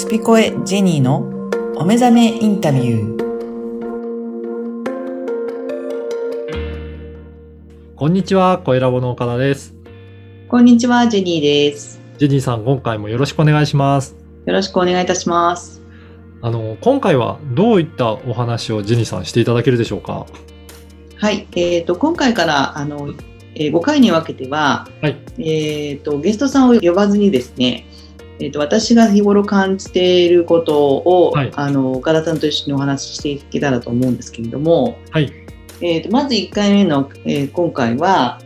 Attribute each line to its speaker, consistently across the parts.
Speaker 1: スピコエジェニーのお目覚めインタビュー。
Speaker 2: こんにちは、声ラボの岡田です。
Speaker 3: こんにちは、ジェニーです。
Speaker 2: ジェニーさん、今回もよろしくお願いします。
Speaker 3: よろしくお願いいたします。
Speaker 2: あの、今回はどういったお話をジェニーさんしていただけるでしょうか？
Speaker 3: はい、えっ、と、今回から、あの、え5回に分けては、
Speaker 2: はい
Speaker 3: えっ、と、ゲストさんを呼ばずにですね、えっ、と、私が日頃感じていることを、
Speaker 2: はい
Speaker 3: あの、岡田さんと一緒にお話ししていけたらと思うんですけれども、
Speaker 2: はい。
Speaker 3: えっ、と、まず1回目の、えー今回は、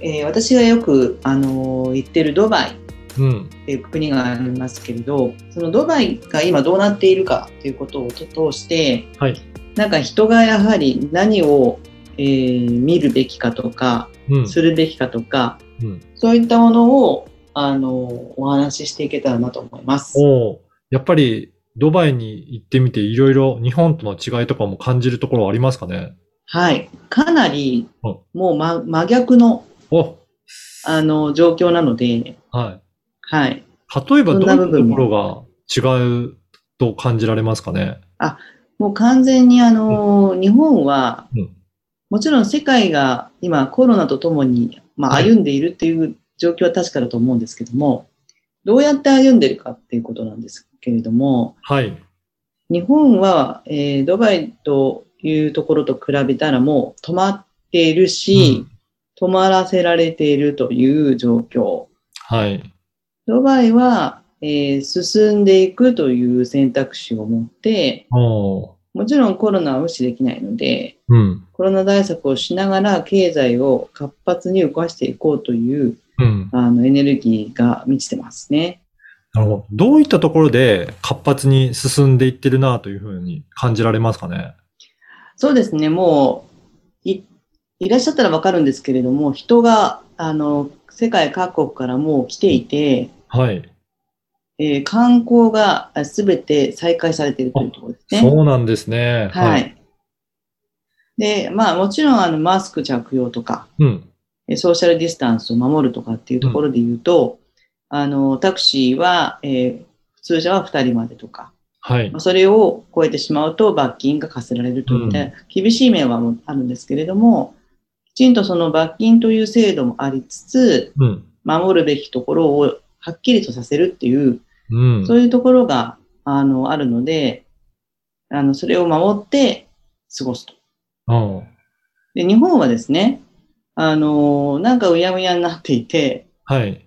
Speaker 3: えー私がよく、あの行ってるドバイ、
Speaker 2: うん。
Speaker 3: っていう国がありますけれどそのドバイが今どうなっているかということを通して
Speaker 2: はい。
Speaker 3: なんか人がやはり何を、えー見るべきかとか
Speaker 2: うん。
Speaker 3: するべきかとか
Speaker 2: うん、
Speaker 3: そういったものをあのお話ししていけたらなと思います。
Speaker 2: おーやっぱりドバイに行ってみていろいろ日本との違いとかも感じるところはありますかね？
Speaker 3: はい、かなり
Speaker 2: うん。
Speaker 3: もう真真逆の
Speaker 2: お。
Speaker 3: あの状況なので、
Speaker 2: はい。
Speaker 3: はい、
Speaker 2: 例えばど
Speaker 3: ん
Speaker 2: う
Speaker 3: な
Speaker 2: ところが違うと感じられますかね？
Speaker 3: もう完全にあの、日本は、
Speaker 2: うん。
Speaker 3: もちろん世界が今コロナとともに、まあ、
Speaker 2: はい。
Speaker 3: 歩んでいるっていう状況は確かだと思うんですけども、どうやって歩んでるかっていうことなんですけれども、
Speaker 2: はい。
Speaker 3: 日本は、えードバイというところと比べたらもう止まっているし、止まらせられているという状況。
Speaker 2: はい。
Speaker 3: ドバイは、えー進んでいくという選択肢を持って、もちろんコロナは無視できないので、
Speaker 2: うん。
Speaker 3: コロナ対策をしながら経済を活発に動かしていこうという
Speaker 2: うん。
Speaker 3: あのエネルギーが満ちてますね。
Speaker 2: なるほど。どういったところで活発に進んでいってるなというふうに感じられますかね？
Speaker 3: そうですね、もういいらっしゃったらわかるんですけれども、人があの世界各国からもう来ていて、
Speaker 2: はい。
Speaker 3: えー観光がすべて再開されているというところですね。
Speaker 2: そうなんですね。
Speaker 3: はい。。で、まあもちろんあのマスク着用とか、
Speaker 2: うん。
Speaker 3: えソーシャルディスタンスを守るとかっていうところで言うと、あの、タクシーは、えー普通車は2人までとか、
Speaker 2: はい
Speaker 3: まあ。それを超えてしまうと罰金が課せられるといった厳しい面はもあるんですけれども、きちんとその罰金という制度もありつつ、
Speaker 2: うん。
Speaker 3: 守るべきところをはっきりとさせるっていう、
Speaker 2: うん。
Speaker 3: そういうところが、あの、あるので、あの、それを守って過ごすと。
Speaker 2: うん
Speaker 3: で、日本はですね、あの、なんかうやむやになっていて、
Speaker 2: はい。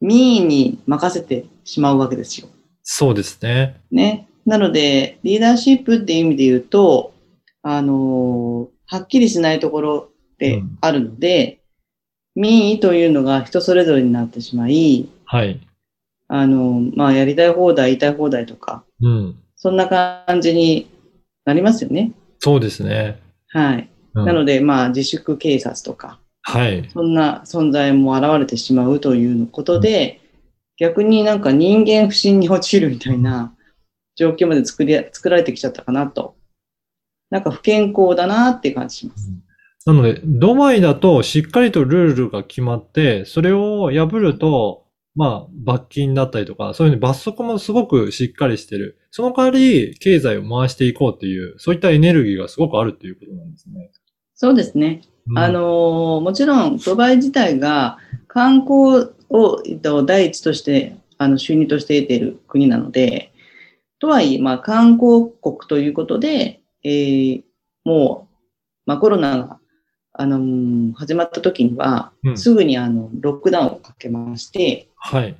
Speaker 3: 民意に任せてしまうわけですよ。
Speaker 2: そうですね。
Speaker 3: ね。なので、リーダーシップっていう意味で言うと、あのはっきりしないところってあるので、民意というのが人それぞれになってしまい、
Speaker 2: はい。
Speaker 3: あのまあ、やりたい放題、言いたい放題とか、
Speaker 2: うん。
Speaker 3: そんな感じになりますよね。
Speaker 2: そうですね。
Speaker 3: はい。
Speaker 2: うん
Speaker 3: なので、まあ、自粛警察とか、
Speaker 2: はい。
Speaker 3: そんな存在も現れてしまうということで、逆になんか人間不信に陥るみたいな状況まで作り、作られてきちゃったかなと。なんか不健康だなって感じします。
Speaker 2: なので、ドバイだとしっかりとルールが決まって、それを破ると、まあ、罰金だったりとか、そういうふうに罰則もすごくしっかりしてる。その代わり、経済を回していこうっていう、そういったエネルギーがすごくあるっていうことなんですね。
Speaker 3: そうですね。
Speaker 2: うん
Speaker 3: あ、のーもちろんドバイ自体が観光をえっと第一として、あの収入として得ている国なので、とはいえ、まあ、観光国ということで、えーもう、まあ、コロナが、あのー始まった時には、
Speaker 2: うん
Speaker 3: すぐにあのロックダウンをかけまして、
Speaker 2: はい。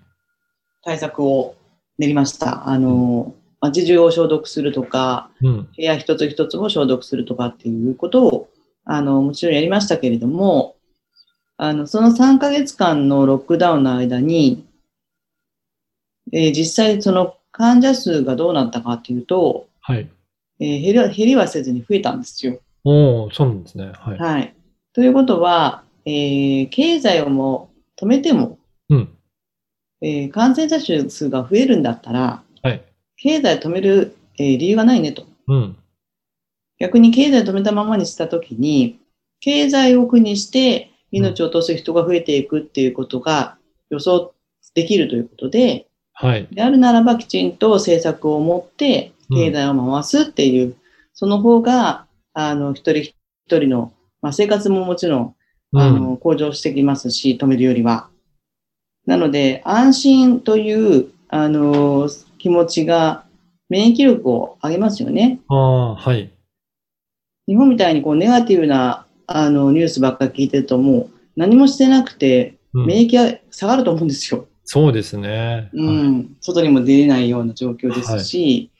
Speaker 3: 対策を練りました。あのー街中を消毒するとか、
Speaker 2: うん。
Speaker 3: 部屋一つ一つを消毒するとかっていうことを、あの、もちろんやりましたけれども、あの、その3ヶ月間のロックダウンの間に、えー実際その患者数がどうなったかっていうと、
Speaker 2: はい。
Speaker 3: えー減りは減りはせずに増えたんですよ。
Speaker 2: おー、そうなんですね。はい。
Speaker 3: はい。ということは、えー経済をもう止めても、
Speaker 2: うん。
Speaker 3: えー感染者数が増えるんだったら、
Speaker 2: はい。
Speaker 3: 経済を止める、えー理由がないねと。
Speaker 2: うん。
Speaker 3: 逆に経済を止めたままにしたときに、経済を苦にして命を落とす人が増えていくっていうことが予想できるということで、
Speaker 2: はい。
Speaker 3: であるならばきちんと政策を持って経済を回すっていう、その方が、あの、一人一人の、まあ、生活ももちろん、あ
Speaker 2: うん。
Speaker 3: の、向上してきますし、止めるよりは。なので、安心という、あの、気持ちが免疫力を上げますよね。
Speaker 2: ああ、はい。
Speaker 3: 日本みたいにこうネガティブなあのニュースばっかり聞いてるともう何もしてなくて
Speaker 2: うん
Speaker 3: 免疫が下がると思うんですよ。
Speaker 2: そうですね。
Speaker 3: うん。外にも出れないような状況ですし、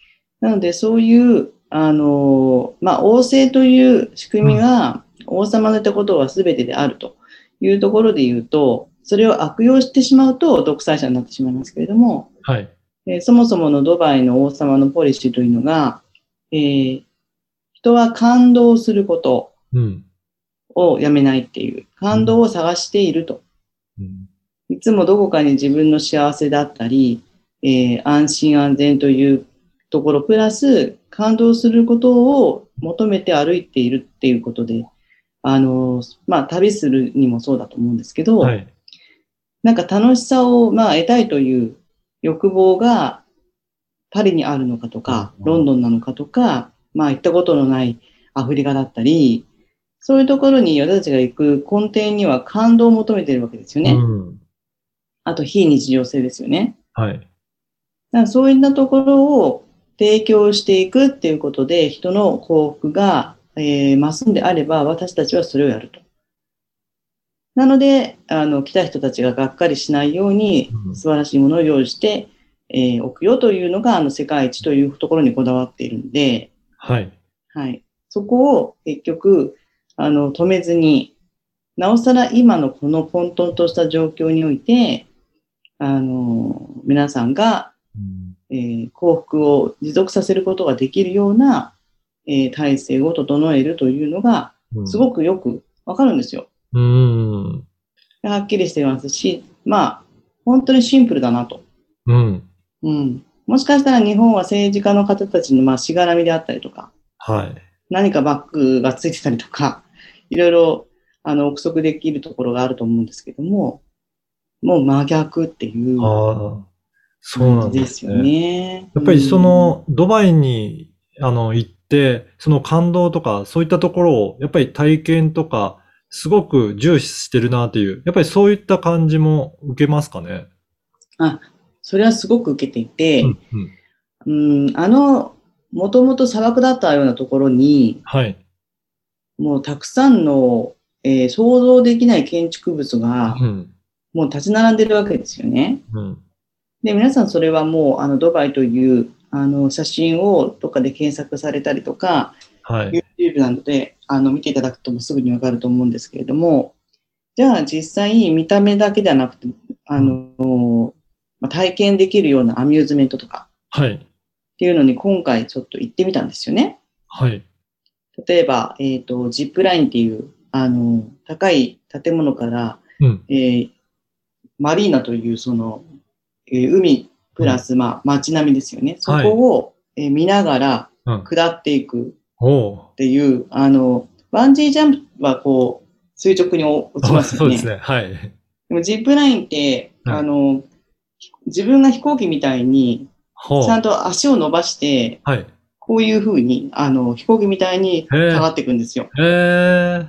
Speaker 3: なのでそういう、あの、まあ、王政という仕組みが王様の言ったことは全てであるというところで言うと、それを悪用してしまうと独裁者になってしまいますけれども、
Speaker 2: はい。
Speaker 3: えーそもそものドバイの王様のポリシーというのが、えー人は感動すること
Speaker 2: うん。
Speaker 3: をやめないっていう、感動を探していると。
Speaker 2: うん
Speaker 3: いつもどこかに自分の幸せだったり、えー安心安全というところ、プラス感動することを求めて歩いているっていうことで、あのーまあ、旅するにもそうだと思うんですけど、
Speaker 2: はい。
Speaker 3: なんか楽しさを、まあ、得たいという欲望がパリにあるのかとか、
Speaker 2: うん
Speaker 3: ロンドンなのかとか、まあ、行ったことのないアフリカだったり、そういうところに私たちが行く根底には感動を求めているわけですよね。
Speaker 2: うん。
Speaker 3: あと非日常性ですよね。
Speaker 2: はい。
Speaker 3: だからそういったところを提供していくっていうことで、人の幸福が、えー増すんであれば、私たちはそれをやると。なので、あの、来た人たちががっかりしないように
Speaker 2: う、ん
Speaker 3: 素晴らしいものを用意して、えーおくよというのが、あの、世界一というところにこだわっているんで、
Speaker 2: はい。
Speaker 3: はい。そこを結局、あの、止めずに、なおさら今のこの混沌とした状況において、あの、皆さんが、
Speaker 2: うん
Speaker 3: えー幸福を持続させることができるような、えー体制を整えるというのが、
Speaker 2: うん
Speaker 3: すごくよくわかるんですよ。
Speaker 2: うん。
Speaker 3: はっきりしていますし、まあ、本当にシンプルだなと。
Speaker 2: うん。
Speaker 3: うん。もしかしたら日本は政治家の方たちの、まあ、しがらみであったりとか、
Speaker 2: はい。
Speaker 3: 何かバッグがついてたりとか、いろいろ、あの、憶測できるところがあると思うんですけども、もう真逆っていう感。じですすよね。
Speaker 2: やっぱりその、ドバイに、あの、行って、その感動とか、そういったところを、やっぱり体験とか、すごく重視してるなっていう、やっぱりそういった感じも受けますかね？
Speaker 3: それはすごく受けていて、
Speaker 2: うん、うん。
Speaker 3: うん、あの、もともと砂漠だったようなところに、
Speaker 2: はい。
Speaker 3: もうたくさんの、えー想像できない建築物が
Speaker 2: うん。
Speaker 3: もう立ち並んでるわけですよね。
Speaker 2: うん。
Speaker 3: で、皆さんそれはもう、あの、ドバイという、あの、写真をどっかで検索されたりとか、
Speaker 2: はい。
Speaker 3: YouTube などで、あの、見ていただくともすぐにわかると思うんですけれども、じゃあ実際見た目だけではなくて、あの、まあ体験できるようなアミューズメントとか
Speaker 2: はい。
Speaker 3: っていうのに今回ちょっと行ってみたんですよね。
Speaker 2: はい。
Speaker 3: 例えば、えっ、と、ジップラインっていう、あの、高い建物から、
Speaker 2: うん。
Speaker 3: えーマリーナという、その、えー海プラス、まあ、街並みですよね。そこを、えー見ながら
Speaker 2: うん。
Speaker 3: 下っていくっていう、あの、バンジージャンプはこう、垂直に落ちますよね。
Speaker 2: そうですね。はい。
Speaker 3: でもジップラインって、
Speaker 2: はい
Speaker 3: あの、自分が飛行機みたいに。ちゃんと足を伸ばして、
Speaker 2: はい。
Speaker 3: こういう風に、あの、飛行機みたいに
Speaker 2: へえ
Speaker 3: 下がっていくんですよ。
Speaker 2: えー。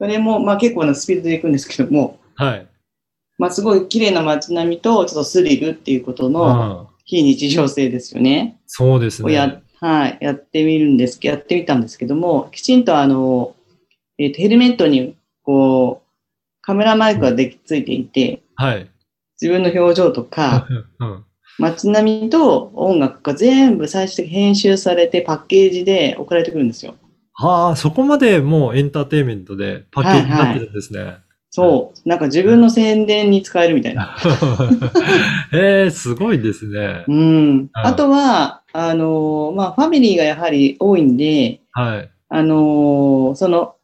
Speaker 3: それも、まあ結構なスピードで行くんですけども、
Speaker 2: はい。
Speaker 3: まあすごい綺麗な街並みと、ちょっとスリルっていうことの
Speaker 2: うん。
Speaker 3: 非日常性ですよね。
Speaker 2: そうです
Speaker 3: をや
Speaker 2: ね。
Speaker 3: はい、やってみるんですけど、やってみたんですけども、きちんとあの、えっ、と、ヘルメットに、こう、カメラマイクができついていて、
Speaker 2: はい。
Speaker 3: 自分の表情とか、
Speaker 2: うん。
Speaker 3: 街並みと音楽が全部最終的に編集されてパッケージで送られてくるんですよ。
Speaker 2: はあ、そこまでもうエンターテインメントでパッケージになってるんですね。
Speaker 3: そう。なんか自分の宣伝に使えるみたいな。
Speaker 2: ええすごいですね
Speaker 3: う。ん。あとは、あのーまあ、ファミリーがやはり多いんで、
Speaker 2: はい。
Speaker 3: あのーその、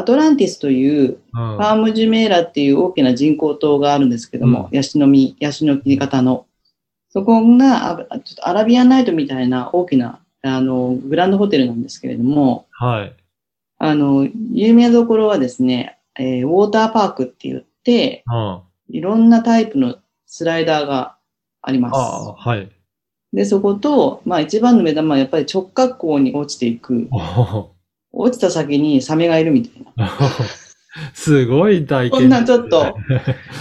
Speaker 3: アトランティスという、
Speaker 2: うん
Speaker 3: ファームジュメーラっていう大きな人工島があるんですけども、ヤシの実、ヤシの木型の。そこが、あちょっとアラビアンナイトみたいな大きな、あの、グランドホテルなんですけれども、
Speaker 2: はい。
Speaker 3: あの、有名どころはですね、えーウォーターパークって言って、
Speaker 2: うん。
Speaker 3: いろんなタイプのスライダーがあります。
Speaker 2: ああ、はい。
Speaker 3: で、そこと、まあ一番の目玉はやっぱり直角行に落ちていく。落ちた先にサメがいるみたいな。
Speaker 2: すごい体験。
Speaker 3: こんなちょっと、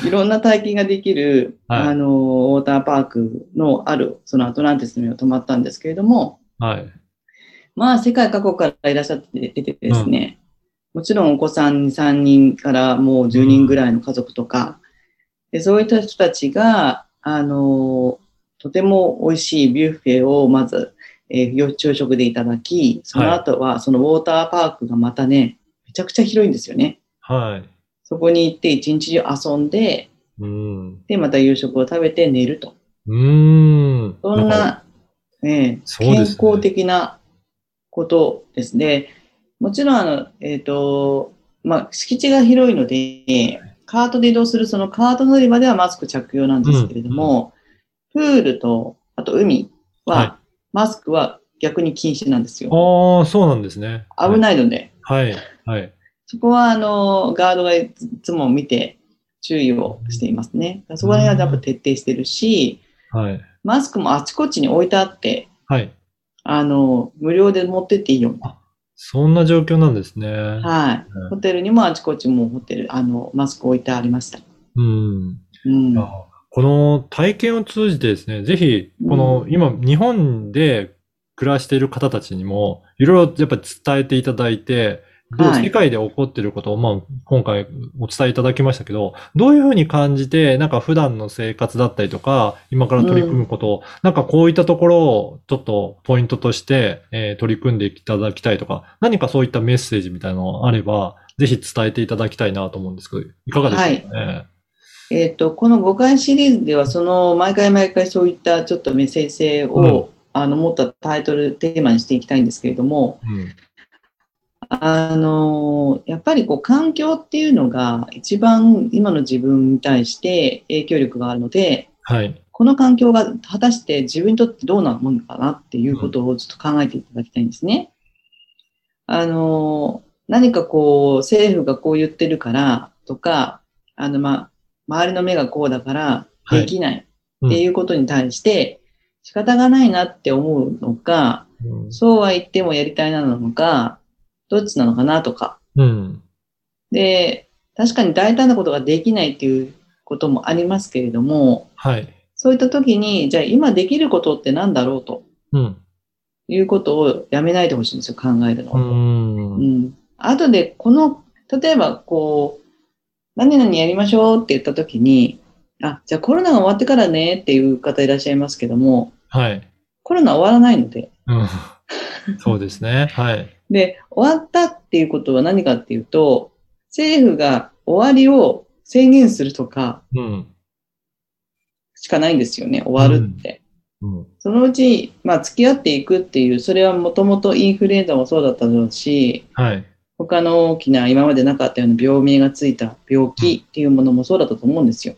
Speaker 3: いろんな体験ができる、
Speaker 2: はい
Speaker 3: あの、ウォーターパークのある、そのアトランティスには泊まったんですけれども、
Speaker 2: はい。
Speaker 3: まあ世界各国からいらっしゃっててですね、もちろんお子さん2、3人からもう10人ぐらいの家族とか、でそういった人たちが、あの、とても美味しいビュッフェをまず、えー朝食でいただき、その後はそのウォーターパークがまたね、めちゃくちゃ広いんですよね。
Speaker 2: はい。
Speaker 3: そこに行って一日中遊んで、
Speaker 2: うん。
Speaker 3: で、また夕食を食べて寝ると。
Speaker 2: うーん。
Speaker 3: そん
Speaker 2: な
Speaker 3: ね、健康的なことですね。もちろん、あの、えっ、と、まあ、敷地が広いので、カートで移動するそのカート乗り場ではマスク着用なんですけれども、プールと、あと海は、
Speaker 2: は
Speaker 3: マスクは逆に禁止なんですよ。
Speaker 2: ああ、そうなんですね。
Speaker 3: 危
Speaker 2: い。
Speaker 3: ないので、
Speaker 2: はい。はい。
Speaker 3: そこは、あの、ガードがいつも見て注意をしていますね。そこら辺はやっぱ徹底してるし、
Speaker 2: はい。
Speaker 3: マスクもあちこちに置いてあって、
Speaker 2: はい。
Speaker 3: あの、無料で持ってっていいよ。
Speaker 2: そんな状況なんですね。
Speaker 3: はい。
Speaker 2: うん
Speaker 3: ホテルにもあちこちもホテル、あの、マスク置いてありました。
Speaker 2: うん。
Speaker 3: うん。
Speaker 2: あこの体験を通じてですね、ぜひ、この、今、日本で暮らしている方たちにも、いろいろやっぱり伝えていただいて、どう
Speaker 3: はい。
Speaker 2: 世界で起こっていることを、まあ、今回お伝えいただきましたけど、どういうふうに感じて、なんか普段の生活だったりとか、今から取り組むことを、なんかこういったところをちょっとポイントとして、えー取り組んでいただきたいとか、何かそういったメッセージみたいなのがあれば、ぜひ伝えていただきたいなと思うんですけど、いかがですかね？
Speaker 3: えっ、と、この5回シリーズでは、その、毎回毎回そういったちょっとメッセージ性を、あの、持ったタイトル、テーマにしていきたいんですけれども、
Speaker 2: うん。
Speaker 3: あの、やっぱりこう、環境っていうのが一番今の自分に対して影響力があるので、
Speaker 2: はい。
Speaker 3: この環境が果たして自分にとってどうなものかなっていうことをちょっと考えていただきたいんですね。あの、何かこう、政府がこう言ってるからとか、あの、ま、周りの目がこうだからできないっていうことに対して仕方がないなって思うのか、
Speaker 2: うん
Speaker 3: そうは言ってもやりたいなのか、どっちなのかなとか。
Speaker 2: うん。
Speaker 3: で、確かに大胆なことができないっていうこともありますけれども、
Speaker 2: はい。
Speaker 3: そういった時に、じゃあ今できることって何だろうと
Speaker 2: うん。
Speaker 3: いうことをやめないでほしいんですよ、考えるの
Speaker 2: う
Speaker 3: を。
Speaker 2: ん。
Speaker 3: うん。後で、この、例えばこう、何々やりましょうって言った時に、あ、じゃあコロナが終わってからねっていう方いらっしゃいますけども、
Speaker 2: はい。
Speaker 3: コロナ終わらないので、
Speaker 2: うん。そうですね。はい。
Speaker 3: で、終わったっていうことは何かっていうと、政府が終わりを宣言するとか
Speaker 2: うん。
Speaker 3: しかないんですよね、終わるって。
Speaker 2: うん。
Speaker 3: そのうち、まあ、付き合っていくっていう、それはもともとインフルエンザもそうだっただろうし、
Speaker 2: はい。
Speaker 3: 他の大きな今までなかったような病名がついた病気っていうものもそうだったと思うんですよ。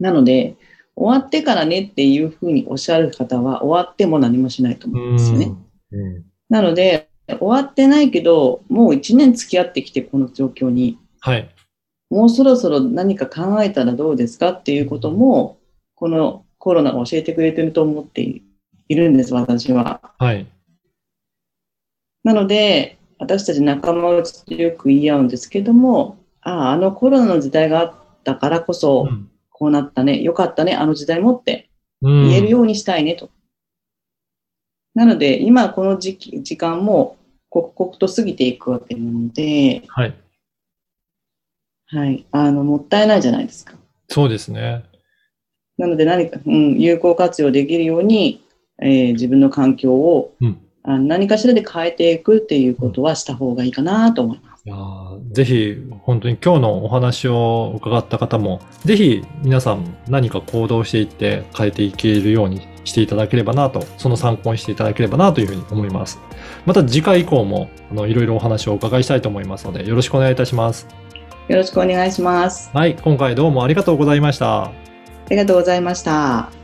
Speaker 3: なので、終わってからねっていうふうにおっしゃる方は、終わっても何もしないと思うんですよね。
Speaker 2: うん。
Speaker 3: なので、終わってないけど、もう一年付き合ってきて、この状況に。
Speaker 2: はい。
Speaker 3: もうそろそろ何か考えたらどうですかっていうことも、このコロナが教えてくれてると思っているんです、私は。
Speaker 2: はい。
Speaker 3: なので、私たち仲間内ってよく言い合うんですけども、ああ、あのコロナの時代があったからこそ、
Speaker 2: うん
Speaker 3: こうなったね、よかったね、あの時代もって
Speaker 2: うん
Speaker 3: 言えるようにしたいねと。なので、今この時期、時間も刻々と過ぎていくわけなので、
Speaker 2: はい。
Speaker 3: はい、あの、もったいないじゃないですか。
Speaker 2: そうですね。
Speaker 3: なので何か、うん、有効活用できるように、えー自分の環境を
Speaker 2: うん。
Speaker 3: あ何かしらで変えていくっていうことはした方がいいかなと思います。
Speaker 2: いやーぜひ、本当に今日のお話を伺った方も、ぜひ皆さん何か行動していって変えていけるようにしていただければなと、その参考にしていただければなというふうに思います。また次回以降も、あの、いろいろお話をお伺いしたいと思いますので、よろしくお願いいたします。
Speaker 3: よろしくお願いします。
Speaker 2: はい、今回どうもありがとうございました。
Speaker 3: ありがとうございました。